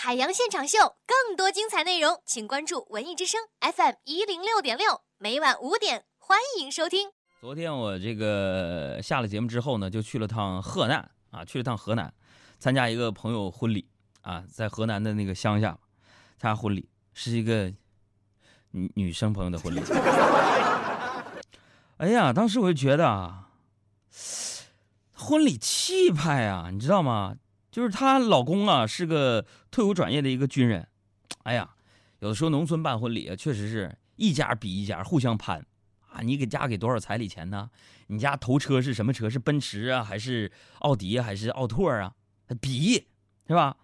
海洋现场秀，更多精彩内容，请关注文艺之声 FM 一零六点六，每晚五点，欢迎收听。昨天我这个下了节目之后呢，就去了趟河南啊，去了趟河南，参加一个朋友婚礼啊，在河南的那个乡下参加婚礼，是一个女女生朋友的婚礼。哎呀，当时我就觉得啊，婚礼气派啊，你知道吗？就是她老公啊，是个退伍转业的一个军人。哎呀，有的时候农村办婚礼啊，确实是一家比一家互相攀啊。你给家给多少彩礼钱呢？你家头车是什么车？是奔驰啊，还是奥迪，还是奥拓啊？比是吧？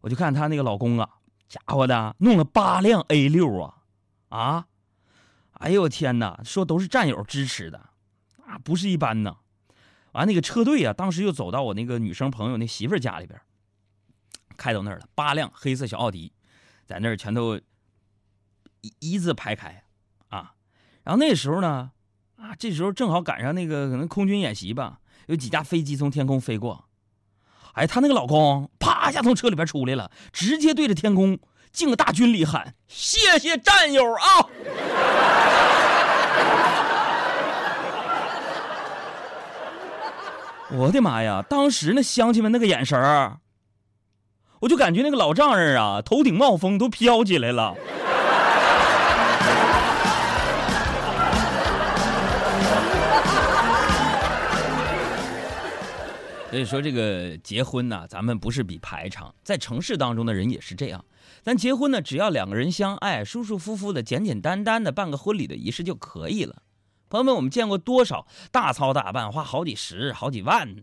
我就看她那个老公啊，家伙的弄了八辆 A 六啊啊！哎呦我天哪，说都是战友支持的啊，不是一般呐。完，那个车队啊，当时又走到我那个女生朋友那媳妇家里边，开到那儿了，八辆黑色小奥迪，在那儿全都一一字排开，啊，然后那时候呢，啊，这时候正好赶上那个可能空军演习吧，有几架飞机从天空飞过，哎，她那个老公啪一下从车里边出来了，直接对着天空敬个大军礼喊：“谢谢战友啊！” 我的妈呀！当时那乡亲们那个眼神儿，我就感觉那个老丈人啊，头顶冒风都飘起来了。所以说，这个结婚呢，咱们不是比排场，在城市当中的人也是这样。咱结婚呢，只要两个人相爱，舒舒服服的、简简单单的办个婚礼的仪式就可以了。朋友们，我们见过多少大操大办，花好几十、好几万、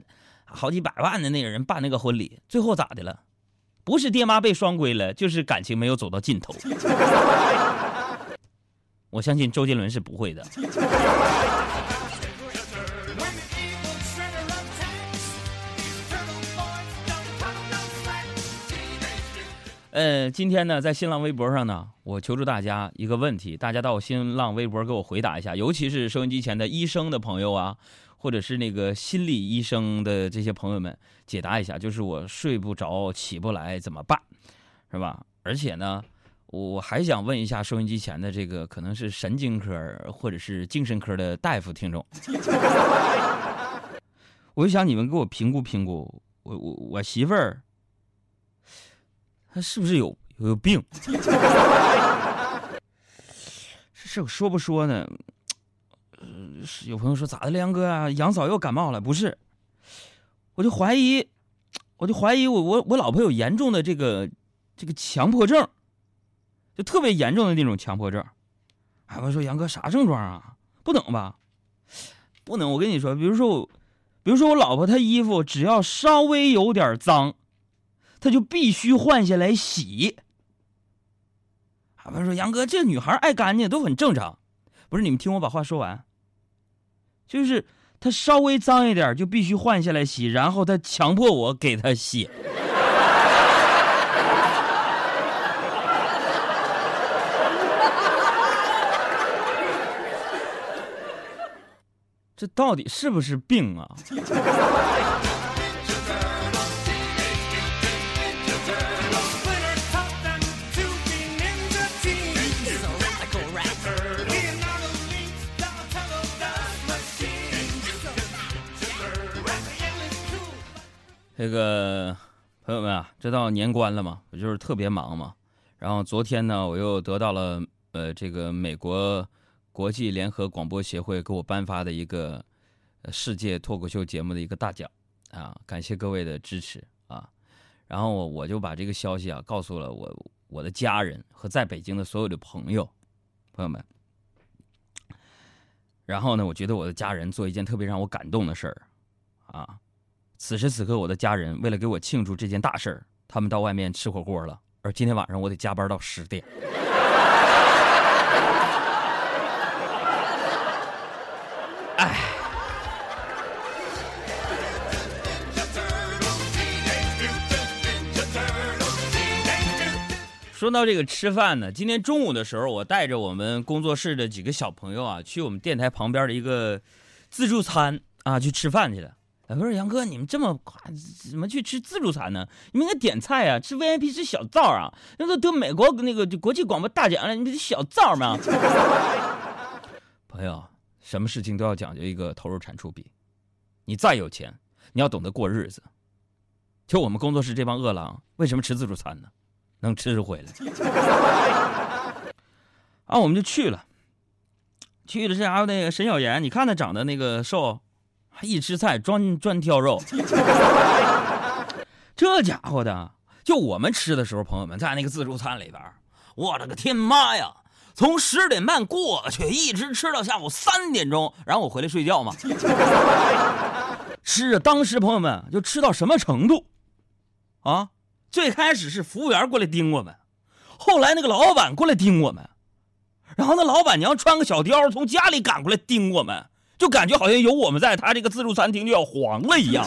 好几百万的那个人办那个婚礼，最后咋的了？不是爹妈被双规了，就是感情没有走到尽头。我相信周杰伦是不会的。呃，今天呢，在新浪微博上呢，我求助大家一个问题，大家到我新浪微博给我回答一下，尤其是收音机前的医生的朋友啊，或者是那个心理医生的这些朋友们，解答一下，就是我睡不着、起不来怎么办，是吧？而且呢，我还想问一下收音机前的这个可能是神经科或者是精神科的大夫听众，我就想你们给我评估评估，我我我媳妇儿。他是不是有有病？这事我说不说呢？呃，有朋友说咋的，梁哥啊，杨嫂又感冒了？不是，我就怀疑，我就怀疑我我我老婆有严重的这个这个强迫症，就特别严重的那种强迫症。哎，我说杨哥啥症状啊？不能吧？不能！我跟你说，比如说我，比如说我老婆她衣服只要稍微有点脏。他就必须换下来洗。他们说：“杨哥，这女孩爱干净都很正常。”不是你们听我把话说完。就是她稍微脏一点就必须换下来洗，然后他强迫我给她洗。这到底是不是病啊？这个朋友们啊，这到年关了嘛，我就是特别忙嘛。然后昨天呢，我又得到了呃这个美国国际联合广播协会给我颁发的一个世界脱口秀节目的一个大奖啊，感谢各位的支持啊。然后我我就把这个消息啊告诉了我我的家人和在北京的所有的朋友朋友们。然后呢，我觉得我的家人做一件特别让我感动的事儿啊。此时此刻，我的家人为了给我庆祝这件大事儿，他们到外面吃火锅了。而今天晚上我得加班到十点。哎，说到这个吃饭呢，今天中午的时候，我带着我们工作室的几个小朋友啊，去我们电台旁边的一个自助餐啊去吃饭去了。哎，不是杨哥，你们这么夸，怎么去吃自助餐呢？你们应该点菜啊，吃 VIP 吃小灶啊，那都得美国那个国际广播大奖了，你们小灶吗？朋友，什么事情都要讲究一个投入产出比。你再有钱，你要懂得过日子。就我们工作室这帮饿狼，为什么吃自助餐呢？能吃回来。啊，我们就去了。去了这家伙那个沈小岩，你看他长得那个瘦，一吃菜专专挑肉。这家伙的，就我们吃的时候，朋友们在那个自助餐里边，我的个天妈呀！从十点半过去，一直吃到下午三点钟，然后我回来睡觉嘛。吃啊，当时朋友们就吃到什么程度？啊，最开始是服务员过来盯我们，后来那个老板过来盯我们。然后那老板娘穿个小貂从家里赶过来盯我们，就感觉好像有我们在，他这个自助餐厅就要黄了一样。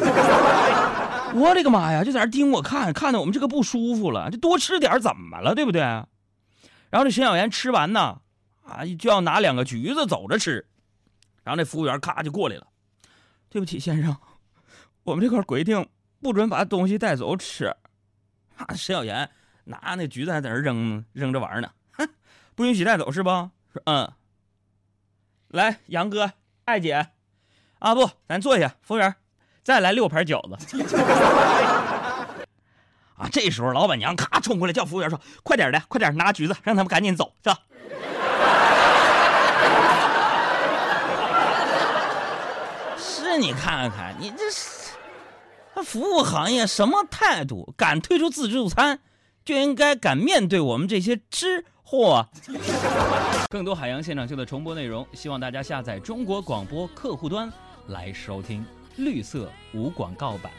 我的个妈呀！就在那盯我看，看的我们这个不舒服了。就多吃点怎么了？对不对？然后这沈小岩吃完呢，啊，就要拿两个橘子走着吃。然后那服务员咔就过来了，对不起先生，我们这块规定不准把东西带走吃。啊，沈小岩拿那橘子还在那扔扔着玩呢。哼不允许带走是不？说嗯。来，杨哥、艾姐，啊不，咱坐下。服务员，再来六盘饺子。啊，这时候老板娘咔冲过来叫服务员说：“快点的，快点拿橘子，让他们赶紧走，是吧？” 是你看看，你这是，服务行业什么态度？敢推出自助餐，就应该敢面对我们这些吃。货！更多海洋现场秀的重播内容，希望大家下载中国广播客户端来收听绿色无广告版。